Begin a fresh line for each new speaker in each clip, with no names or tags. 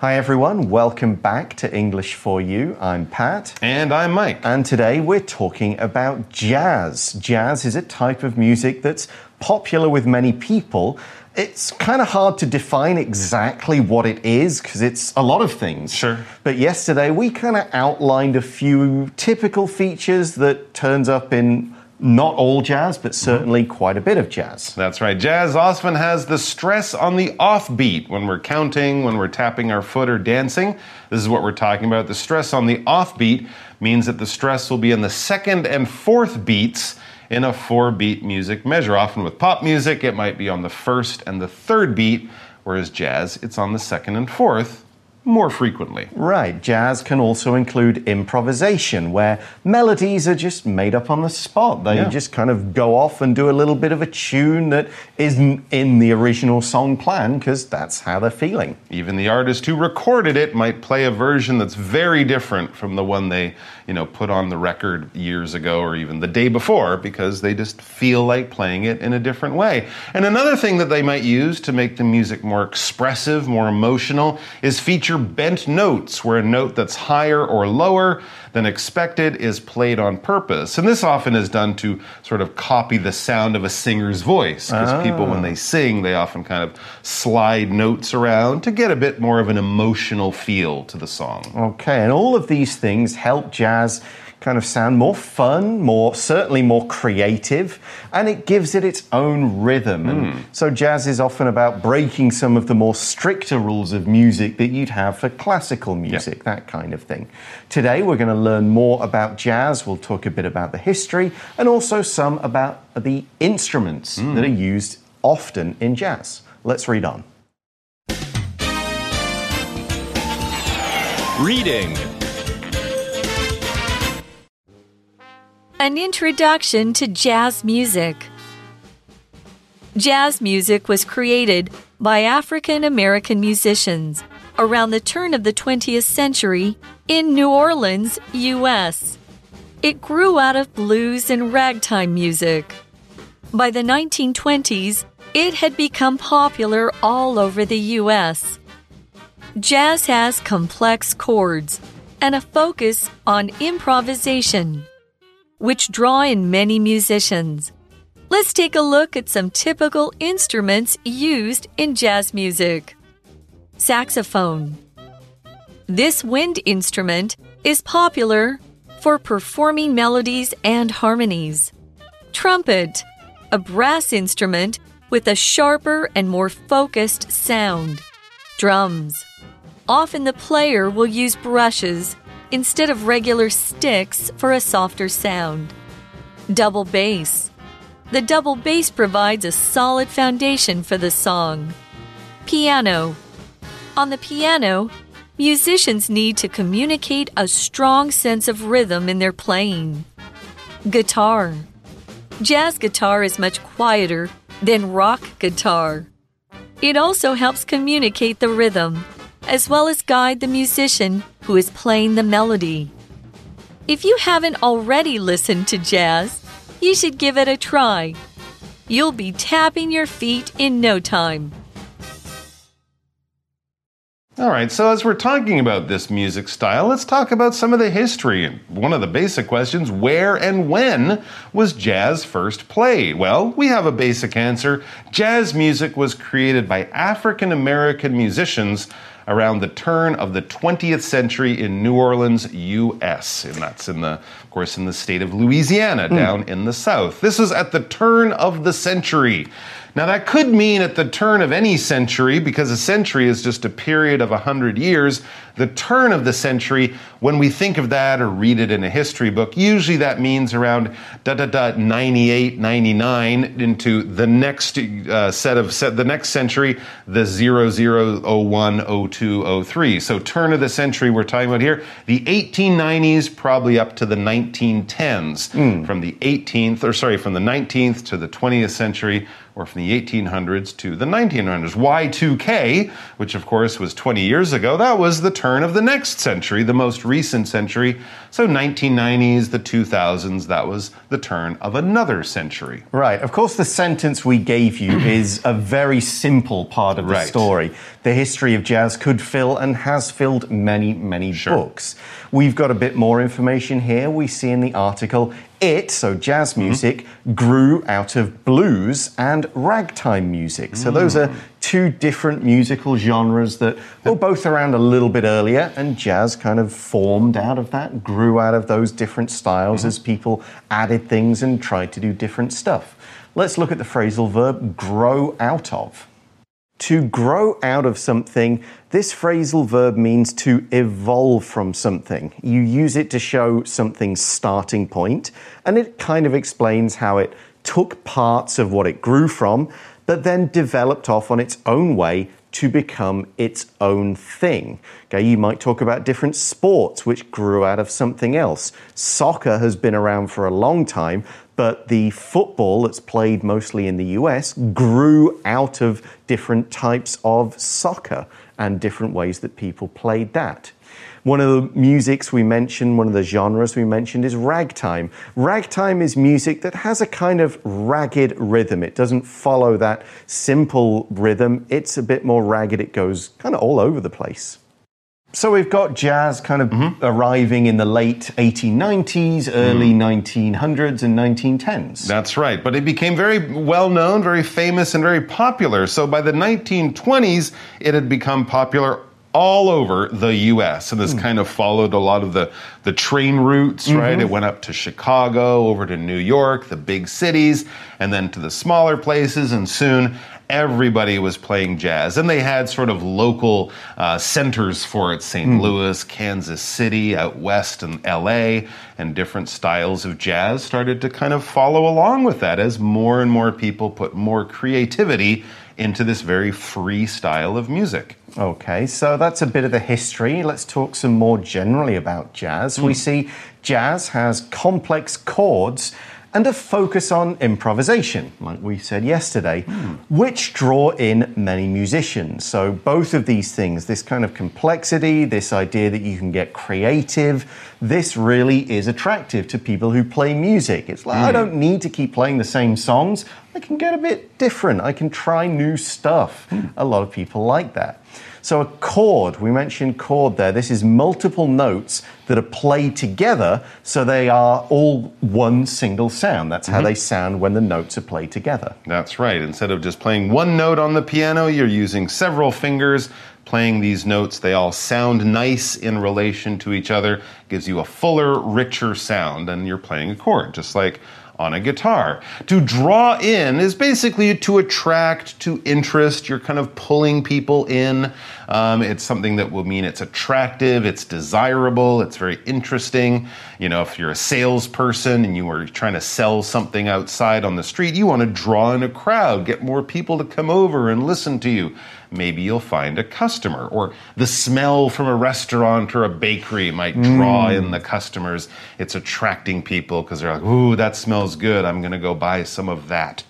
Hi everyone, welcome back to English for You. I'm Pat.
And I'm Mike.
And today we're talking about jazz. Jazz is a type of music that's popular with many people. It's kind of hard to define exactly what it is because it's a lot of things.
Sure.
But yesterday we kind of outlined a few typical features that turns up in not all jazz, but certainly quite a bit of jazz.
That's right. Jazz often has the stress on the offbeat when we're counting, when we're tapping our foot or dancing. This is what we're talking about. The stress on the offbeat means that the stress will be in the second and fourth beats in a four beat music measure. Often with pop music, it might be on the first and the third beat, whereas jazz, it's on the second and fourth more frequently.
Right. Jazz can also include improvisation, where melodies are just made up on the spot. They
Yeah.
just kind of go off and do a little bit of a tune that isn't in the original song plan because that's how they're feeling.
Even the artist who recorded it might play a version that's very different from the one they, you know, put on the record years ago or even the day before because they just feel like playing it in a different way. And another thing that they might use to make the music more expressive, more emotional is feature bent notes where a note that's higher or lower than expected is played on purpose. And this often is done to sort of copy the sound of a singer's voice because ah. people when they sing, they often kind of slide notes around to get a bit more of an emotional feel to the song.
Okay, and all of these things help jazz kind of sound more fun, more certainly more creative, and it gives it its own rhythm. And hmm. so jazz is often about breaking some of the more stricter rules of music that you'd have for classical music, that kind of thing. Today we're going to learn more about jazz. We'll talk a bit about the history and also some about the instruments hmm. that are used often in jazz. Let's read on.
Reading.
An introduction to jazz music. Jazz music was created by African American musicians around the turn of the 20th century in New Orleans, U.S. It grew out of blues and ragtime music. By the 1920s, it had become popular all over the U.S. Jazz has complex chords and a focus on improvisation which draw in many musicians. Let's take a look at some typical instruments used in jazz music. Saxophone. This wind instrument is popular for performing melodies and harmonies. Trumpet, a brass instrument with a sharper and more focused sound. Drums. Often the player will use brushes instead of regular sticks for a softer sound. Double bass. The double bass provides a solid foundation for the song. Piano. On the piano, musicians need to communicate a strong sense of rhythm in their playing. Guitar. Jazz guitar is much quieter than rock guitar. It also helps communicate the rhythm as well as guide the musician who is playing the melody. If you haven't already listened to jazz, you should give it a try. You'll be tapping your feet in no time.
All right, so as we're talking about this music style, let's talk about some of the history. And One of the basic questions where and when was jazz first played? Well, we have a basic answer. Jazz music was created by African American musicians around the turn of the 20th century in New Orleans, US. And that's in the, of course, in the state of Louisiana, hmm. down in the south. This is at the turn of the century. Now, that could mean at the turn of any century, because a century is just a period of 100 years. The turn of the century, when we think of that or read it in a history book, usually that means around da da da 98, 99 into the next uh, set of set, the next century, the 0001, 02, 03. So, turn of the century we're talking about here, the 1890s, probably up to the 1910s. From the 18th, or sorry, from the 19th to the 20th century, or from the 1800s to the 1900s. Y2K, which of course was 20 years ago, that was the turn of the next century, the most recent century. So 1990s, the 2000s, that was the turn of another century.
Right. Of course, the sentence we gave you is a very simple part of the
Right.
story. The history of jazz could fill and has filled many, many
Sure.
books. We've got a bit more information here. We see in the article it, so jazz
Mm-hmm.
music, grew out of blues and ragtime music. So those
Mm.
are two different musical genres that were both around a little bit earlier, and jazz kind of formed out of that, grew out of those different styles
Mm-hmm.
as people added things and tried to do different stuff. Let's look at the phrasal verb grow out of. To grow out of something, this phrasal verb means to evolve from something. You use it to show something's starting point, and it kind of explains how it took parts of what it grew from, but then developed off on its own way to become its own thing. Okay, you might talk about different sports which grew out of something else. Soccer has been around for a long time, but the football that's played mostly in the US grew out of different types of soccer and different ways that people played that. One of the musics we mentioned, one of the genres we mentioned is ragtime. Ragtime is music that has a kind of ragged rhythm. It doesn't follow that simple rhythm, it's a bit more ragged. It goes kind of all over the place. So we've got jazz kind of mm-hmm. arriving in the late 1890s, early mm. 1900s, and 1910s.
That's right. But it became very well known, very famous, and very popular. So by the 1920s, it had become popular all over the US. And this hmm. kind of followed a lot of the, the train routes, right? Mm-hmm. It went up to Chicago, over to New York, the big cities, and then to the smaller places. And soon everybody was playing jazz. And they had sort of local uh, centers for it St. Louis, Kansas City, out west, and LA. And different styles of jazz started to kind of follow along with that as more and more people put more creativity into this very free style of music.
Okay, so that's a bit of the history. Let's talk some more generally about jazz. We see jazz has complex chords and a focus on improvisation, like we said yesterday, which draw in many musicians. So, both of these things, this kind of complexity, this idea that you can get creative, this really is attractive to people who play music. It's like, I mm. don't need to keep playing the same songs, I can get a bit different, I can try new stuff. Mm. A lot of people like that. So, a chord, we mentioned chord there. This is multiple notes that are played together so they are all one single sound. That's how mm-hmm. they sound when the notes are played together.
That's right. Instead of just playing one note on the piano, you're using several fingers playing these notes. They all sound nice in relation to each other, gives you a fuller, richer sound, and you're playing a chord, just like on a guitar. To draw in is basically to attract, to interest. You're kind of pulling people in. Um, it's something that will mean it's attractive, it's desirable, it's very interesting. You know, if you're a salesperson and you are trying to sell something outside on the street, you want to draw in a crowd, get more people to come over and listen to you. Maybe you'll find a customer, or the smell from a restaurant or a bakery might draw mm. in the customers. It's attracting people because they're like, ooh, that smells good. I'm going to go buy some of that.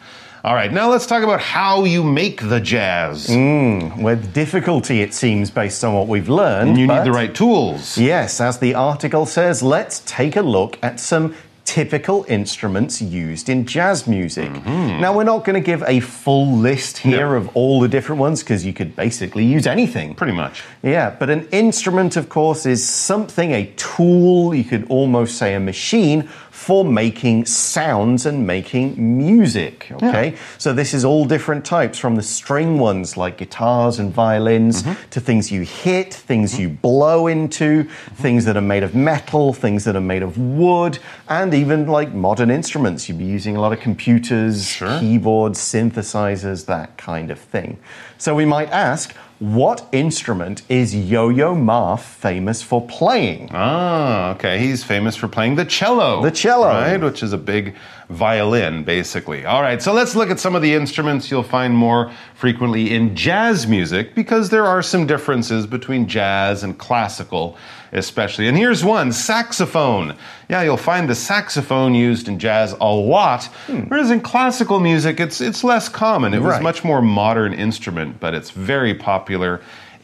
All right, now let's talk about how you make the jazz.
Mm, with difficulty, it seems, based on what we've learned.
You need the right tools.
Yes, as the article says, let's take a look at some typical instruments used in jazz music. Now, we're not going to give a full list here.
No.
of all the different ones because you could basically use anything.
Pretty much.
Yeah, but an instrument, of course, is something, a tool, you could almost say a machine for making sounds and making music. Okay, so this is all different types from the string ones like guitars and violins mm-hmm. to things you hit, things mm-hmm. you blow into, things that are made of metal, things that are made of wood, and even like modern instruments. You'd be using a lot of computers,
Sure.
keyboards, synthesizers, that kind of thing. So we might ask, what instrument is Yo Yo Ma famous for playing?
Ah, okay. He's famous for playing the cello.
The cello.
Right, which is a big violin, basically. All right, so let's look at some of the instruments you'll find more frequently in jazz music because there are some differences between jazz and classical, especially. And here's one saxophone. Yeah, you'll find the saxophone used in jazz a lot, hmm. whereas in classical music, it's, it's less common. It was
Right.
much more modern instrument, but it's very popular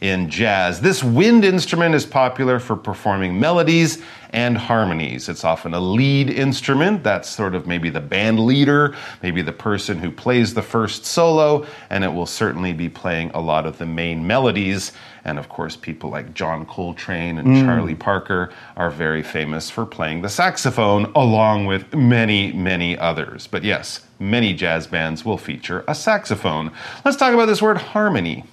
in jazz. This wind instrument is popular for performing melodies and harmonies. It's often a lead instrument. That's sort of maybe the band leader, maybe the person who plays the first solo, and it will certainly be playing a lot of the main melodies. And of course, people like John Coltrane and mm. Charlie Parker are very famous for playing the saxophone, along with many, many others. But yes, many jazz bands will feature a saxophone. Let's talk about this word harmony.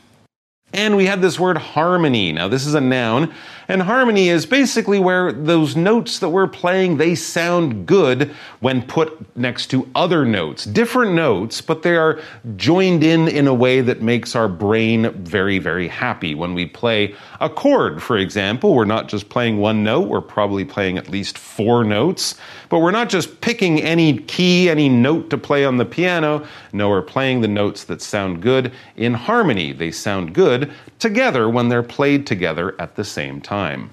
And we had this word harmony. Now, this is a noun, and harmony is basically where those notes that we're playing, they sound good when put next to other notes. Different notes, but they are joined in in a way that makes our brain very, very happy. When we play a chord, for example, we're not just playing one note, we're probably playing at least four notes, but we're not just picking any key, any note to play on the piano. No, we're playing the notes that sound good in harmony. They sound good together when they're played together at the same time.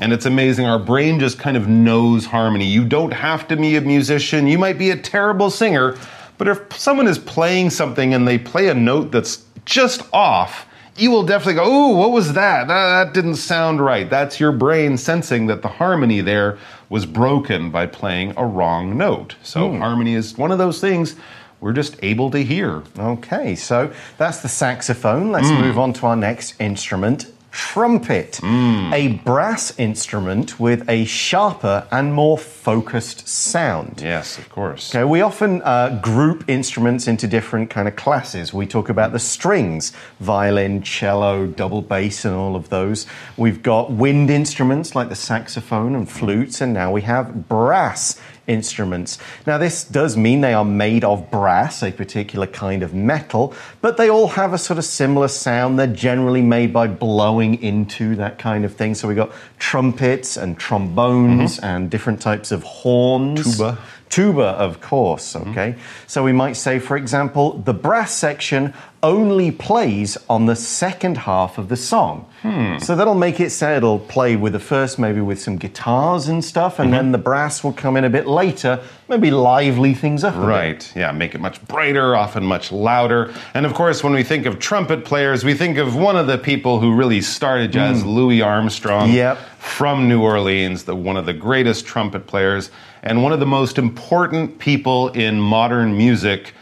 And it's amazing. Our brain just kind of knows harmony. You don't have to be a musician. You might be a terrible singer, but if someone is playing something and they play a note that's just off, you will definitely go, Ooh, what was that? that? That didn't sound right. That's your brain sensing that the harmony there was broken by playing a wrong note. So, harmony is one of those things we're just able to hear.
Okay, so that's the saxophone. Let's
Hmm.
move on to our next instrument. Trumpet,
Hmm.
a brass instrument with a sharper and more focused sound.
Yes, of course.
Okay, we often uh, group instruments into different kind of classes. We talk about the strings, violin, cello, double bass, and all of those. We've got wind instruments like the saxophone and flutes, and now we have brass instruments. Now, this does mean they are made of brass, a particular kind of metal, but they all have a sort of similar sound. They're generally made by blowing into that kind of thing. So we've got trumpets and trombones mm-hmm. and different types of horns.
Tuba.
Tuba, of course, mm-hmm. okay? So we might say, for example, the brass section only plays on the second half of the song. Hmm. So that'll make it say it'll play with the first, maybe with some guitars and stuff, and then mm-hmm. the brass will come in a bit later, maybe lively things up.
Right. Yeah, make it much brighter, often much louder. And of course, when we think of trumpet players, we think of one of the people who really started jazz, hmm. Louis Armstrong.
Yep.
From New Orleans, the, one of the greatest trumpet players and one of the most important people in modern music.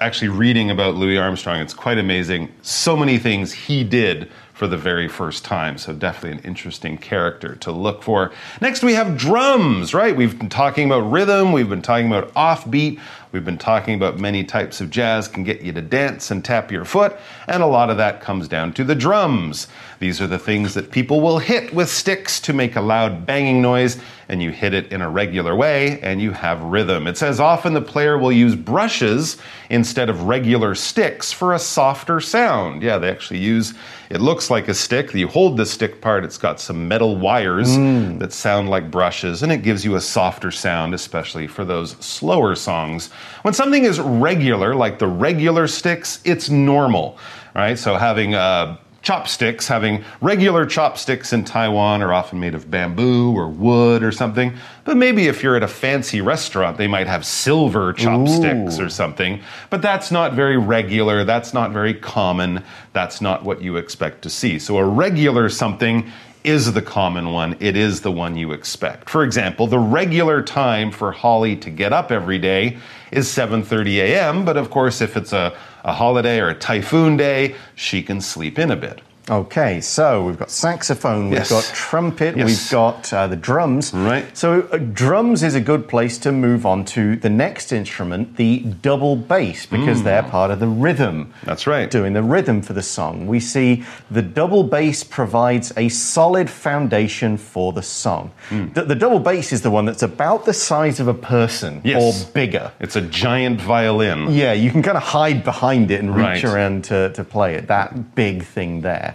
Actually, reading about Louis Armstrong, it's quite amazing. So many things he did for the very first time. So, definitely an interesting character to look for. Next, we have drums, right? We've been talking about rhythm, we've been talking about offbeat, we've been talking about many types of jazz can get you to dance and tap your foot, and a lot of that comes down to the drums. These are the things that people will hit with sticks to make a loud banging noise, and you hit it in a regular way, and you have rhythm. It says often the player will use brushes instead of regular sticks for a softer sound. Yeah, they actually use, it looks like a stick. You hold the stick part, it's got some metal wires mm. that sound like brushes, and it gives you a softer sound, especially for those slower songs. When something is regular, like the regular sticks, it's normal, right? So having a chopsticks, having regular chopsticks in Taiwan are often made of bamboo or wood or something. But maybe if you're at a fancy restaurant, they might have silver chopsticks or something. But that's not very regular. That's not very common. That's not what you expect to see. So a regular something is the common one. It is the one you expect. For example, the regular time for Holly to get up every day is 7:30 a.m., but of course if it's a, a holiday or a typhoon day, she can sleep in a bit.
Okay, so we've got saxophone, we've got trumpet,
Yes.
we've got uh, the drums.
Right.
So, uh, drums is a good place to move on to the next instrument, the double bass, because they're part of the rhythm.
That's right.
Doing the rhythm for the song. We see the double bass provides a solid foundation for the song. The, the double bass is the one that's about the size of a person
Yes.
or bigger.
It's a giant violin.
Yeah, you can kind of hide behind it and reach
Right.
around to, to play it, that big thing there.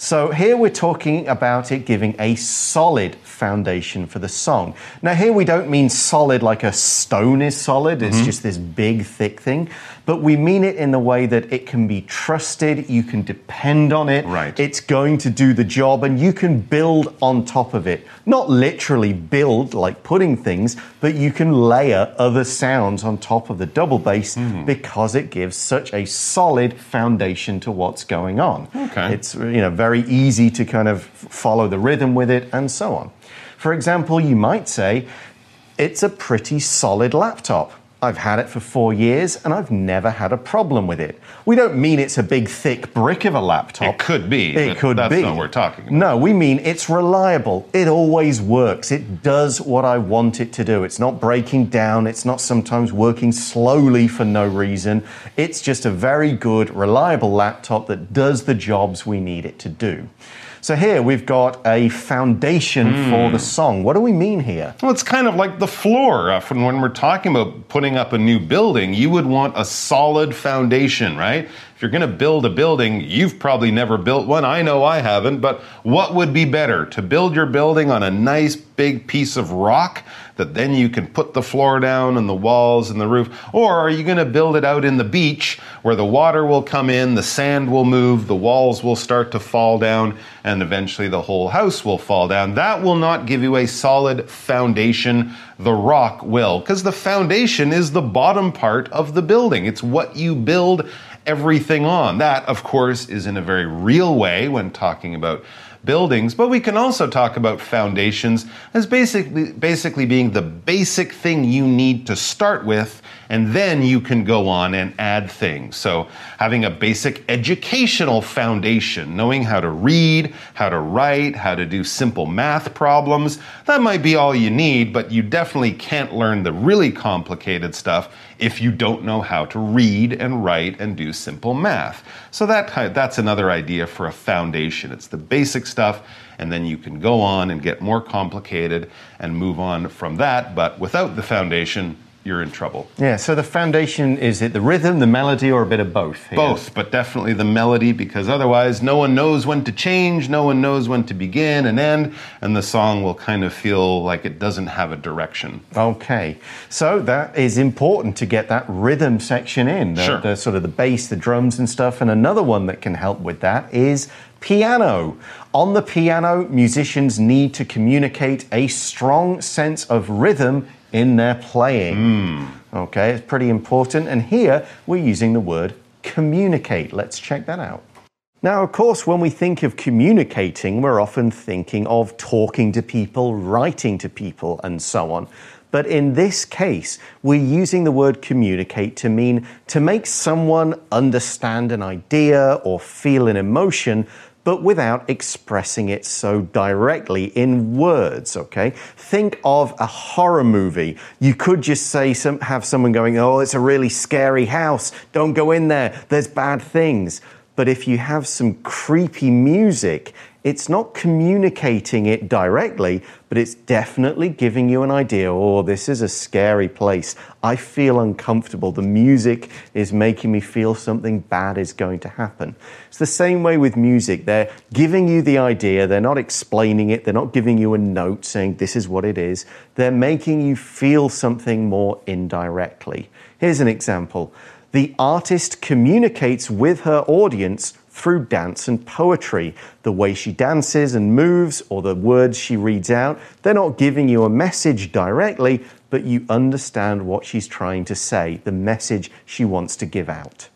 So here we're talking about it giving a solid foundation for the song. Now, here we don't mean solid like a stone is solid,
Mm-hmm.
it's just this big, thick thing, but we mean it in the way that it can be trusted, you can depend on it,
Right.
it's going to do the job, and you can build on top of it. Not literally build like putting things, but you can layer other sounds on top of the double bass
Hmm.
because it gives such a solid foundation to what's going on.
Okay.
It's you know very easy to kind of follow the rhythm with it and so on. For example, you might say it's a pretty solid laptop. I've had it for four years and I've never had a problem with it. We don't mean it's a big, thick brick of a laptop.
It could be,
It could
that's
be.
not what we're talking about.
No, we mean it's reliable. It always works. It does what I want it to do. It's not breaking down. It's not sometimes working slowly for no reason. It's just a very good, reliable laptop that does the jobs we need it to do. So here we've got a foundation
Hmm.
for the song. What do we mean here?
Well, it's kind of like the floor. Uh, when we're talking about putting up a new building, you would want a solid foundation, right? If you're going to build a building, you've probably never built one. I know I haven't, but what would be better? To build your building on a nice big piece of rock that then you can put the floor down and the walls and the roof? Or are you going to build it out in the beach where the water will come in, the sand will move, the walls will start to fall down, and eventually the whole house will fall down? That will not give you a solid foundation. The rock will, because the foundation is the bottom part of the building. It's what you build everything on. That, of course, is in a very real way when talking about buildings, but we can also talk about foundations as basically basically being the basic thing you need to start with and then you can go on and add things. So, having a basic educational foundation, knowing how to read, how to write, how to do simple math problems, that might be all you need, but you definitely can't learn the really complicated stuff if you don't know how to read and write and do simple math. So that that's another idea for a foundation. It's the basic stuff and then you can go on and get more complicated and move on from that, but without the foundation, you're in trouble.
Yeah, so the foundation is it the rhythm, the melody, or a bit of both? here?
Both, but definitely the melody because otherwise no one knows when to change, no one knows when to begin and end, and the song will kind of feel like it doesn't have a direction.
Okay, so that is important to get that rhythm section in, the,
Sure.
the sort of the bass, the drums, and stuff. And another one that can help with that is piano. On the piano, musicians need to communicate a strong sense of rhythm in their playing. Okay, it's pretty important. And here we're using the word communicate. Let's check that out. Now, of course, when we think of communicating, we're often thinking of talking to people, writing to people, and so on. But in this case, we're using the word communicate to mean to make someone understand an idea or feel an emotion, but without expressing it so directly in words, okay? Think of a horror movie. You could just say, some, have someone going, oh, it's a really scary house. Don't go in there. There's bad things. But if you have some creepy music, it's not communicating it directly, but it's definitely giving you an idea oh, this is a scary place. I feel uncomfortable. The music is making me feel something bad is going to happen. It's the same way with music. They're giving you the idea, they're not explaining it, they're not giving you a note saying this is what it is. They're making you feel something more indirectly. Here's an example. The artist communicates with her audience through dance and poetry. The way she dances and moves, or the words she reads out, they're not giving you a message directly, but you understand what she's trying to say, the message she wants to give out.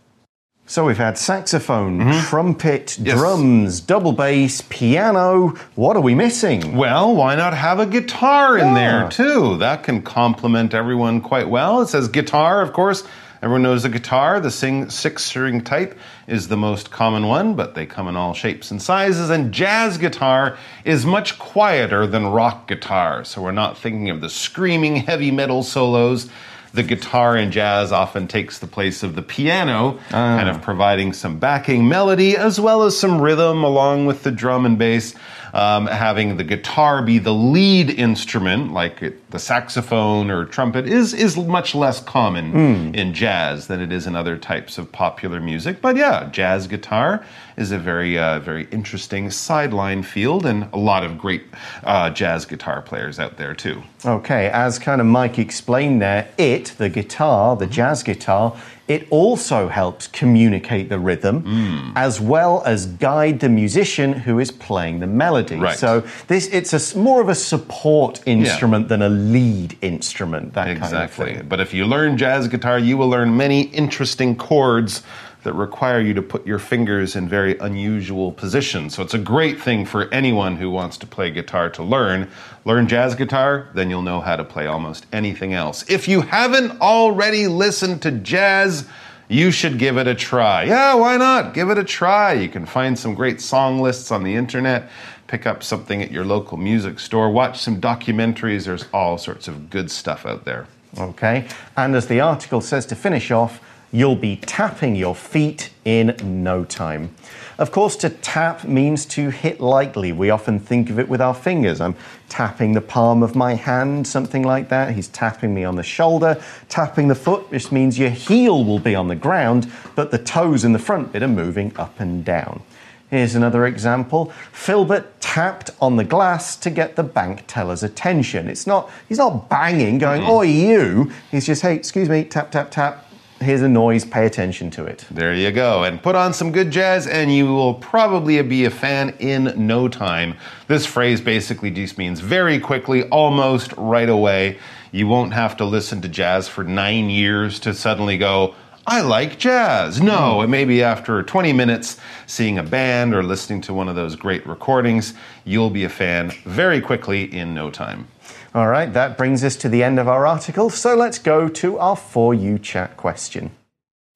So we've had saxophone, mm-hmm. trumpet,
Yes.
drums, double bass, piano. What are we missing?
Well, why not have a guitar in
Yeah.
there too? That can complement everyone quite well. It says guitar, of course, Everyone knows the guitar, the sing, six string type, is the most common one, but they come in all shapes and sizes. And jazz guitar is much quieter than rock guitar. So we're not thinking of the screaming heavy metal solos the guitar in jazz often takes the place of the piano, kind of ah. providing some backing melody as well as some rhythm along with the drum and bass. Um, having the guitar be the lead instrument, like it, the saxophone or trumpet, is is much less common in jazz than it is in other types of popular music. But yeah, jazz guitar is a very uh, very interesting sideline field, and a lot of great uh, jazz guitar players out there too.
Okay, as kind of Mike explained there, it, the guitar, the jazz guitar, it also helps communicate the rhythm
Hmm.
as well as guide the musician who is playing the melody.
Right.
So this it's a more of a support instrument than a lead instrument, that kind of
Exactly. But if you learn jazz guitar, you will learn many interesting chords that require you to put your fingers in very unusual positions. So it's a great thing for anyone who wants to play guitar to learn. Learn jazz guitar, then you'll know how to play almost anything else. If you haven't already listened to jazz, you should give it a try. Yeah, why not? Give it a try. You can find some great song lists on the internet. Pick up something at your local music store. Watch some documentaries. There's all sorts of good stuff out there.
Okay, and as the article says to finish off, you'll be tapping your feet in no time. Of course, to tap means to hit lightly. We often think of it with our fingers. I'm tapping the palm of my hand, something like that. He's tapping me on the shoulder. Tapping the foot just means your heel will be on the ground, but the toes in the front bit are moving up and down. Here's another example. Filbert tapped on the glass to get the bank teller's attention. It's not he's not banging, going, "Oh, you." He's just, "Hey, excuse me, tap tap tap. Here's a noise, pay attention to it."
There you go. And put on some good jazz, and you will probably be a fan in no time. This phrase basically just means very quickly, almost right away. You won't have to listen to jazz for nine years to suddenly go, I like jazz. No, hmm. it may be after 20 minutes seeing a band or listening to one of those great recordings, you'll be a fan very quickly in no time.
All right, that brings us to the end of our article. So let's go to our For You chat question.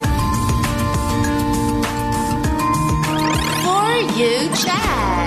For you chat.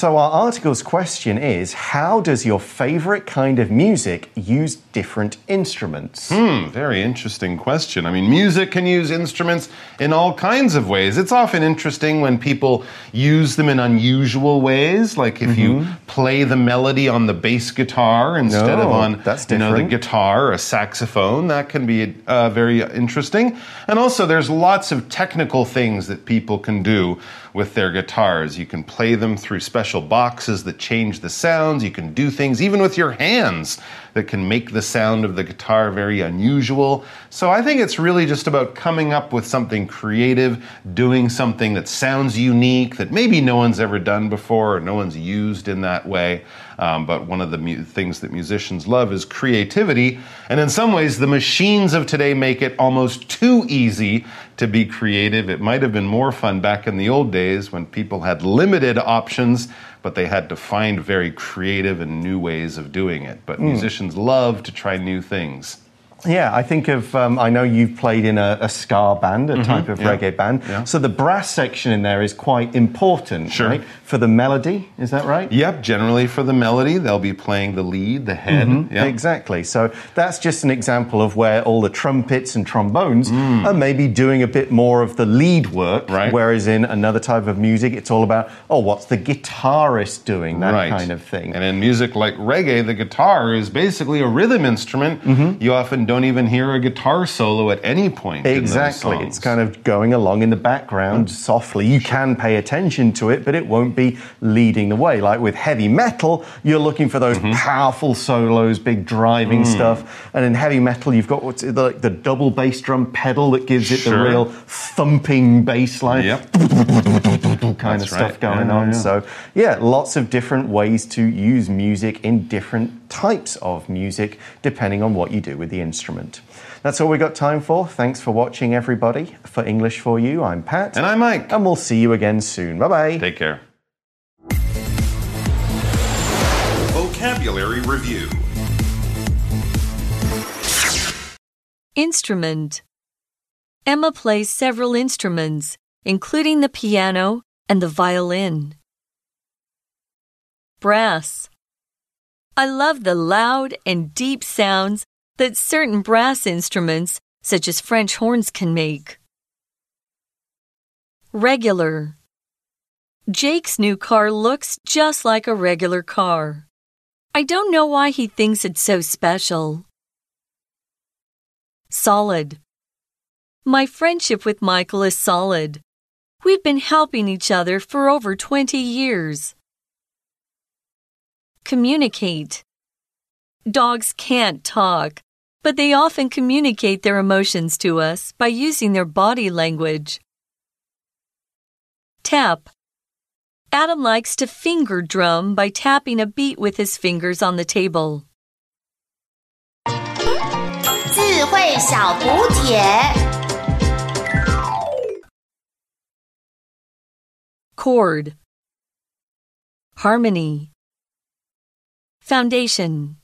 So, our article's question is How does your favorite kind of music use different instruments?
Hmm, very interesting question. I mean, music can use instruments in all kinds of ways. It's often interesting when people use them in unusual ways, like if you play the melody on the bass guitar instead of
Oh,
on
that's
you know, the guitar or a saxophone. That can be uh, very interesting. And also, there's lots of technical things that people can do with their guitars. You can play them through special boxes that change the sounds. You can do things even with your hands that can make the sound of the guitar very unusual. So I think it's really just about coming up with something creative, doing something that sounds unique, that maybe no one's ever done before or no one's used in that way. Um, but one of the mu- things that musicians love is creativity. And in some ways, the machines of today make it almost too easy to be creative. It might have been more fun back in the old days when people had limited options, but they had to find very creative and new ways of doing it. But hmm. musicians love to try new things.
Yeah, I think of, um, I know you've played in a, a ska band, a type of
Mm-hmm. yeah.
reggae band.
Yeah.
So the brass section in there is quite important,
Sure.
right? For the melody, is that right?
Yep, generally for the melody, they'll be playing the lead, the head. Yep.
Exactly. So that's just an example of where all the trumpets and trombones are maybe doing a bit more of the lead work.
Mm. Right.
Whereas in another type of music, it's all about, oh, what's the guitarist doing? That
right.
kind of thing.
And in music like reggae, the guitar is basically a rhythm instrument.
Mm-hmm.
You often don't even hear a guitar solo at any point.
Exactly. It's kind of going along in the background softly. You can pay attention to it, but it won't be leading the way. Like with heavy metal, you're looking for those
Mm-hmm.
powerful solos, big driving
Mm.
stuff. And in heavy metal, you've got what's it, the, like the double bass drum pedal that gives it the real thumping bass line
Yep.
kind
That's
of stuff
right.
going
Yeah,
on.
yeah.
So, yeah, lots of different ways to use music in different types of music, depending on what you do with the instrument. That's all we got time for. Thanks for watching, everybody. For English for You, I'm Pat.
And I'm Mike.
And we'll see you again soon. Bye bye.
Take care.
Vocabulary Review
Instrument. Emma plays several instruments, including the piano and the violin. Brass. I love the loud and deep sounds that certain brass instruments, such as French horns, can make. Regular. Jake's new car looks just like a regular car. I don't know why he thinks it's so special. Solid. My friendship with Michael is solid. We've been helping each other for over 20 years. Communicate. Dogs can't talk, but they often communicate their emotions to us by using their body language. Tap. Adam likes to finger drum by tapping a beat with his fingers on the table.
智慧小补帖。
Chord. Harmony. Foundation.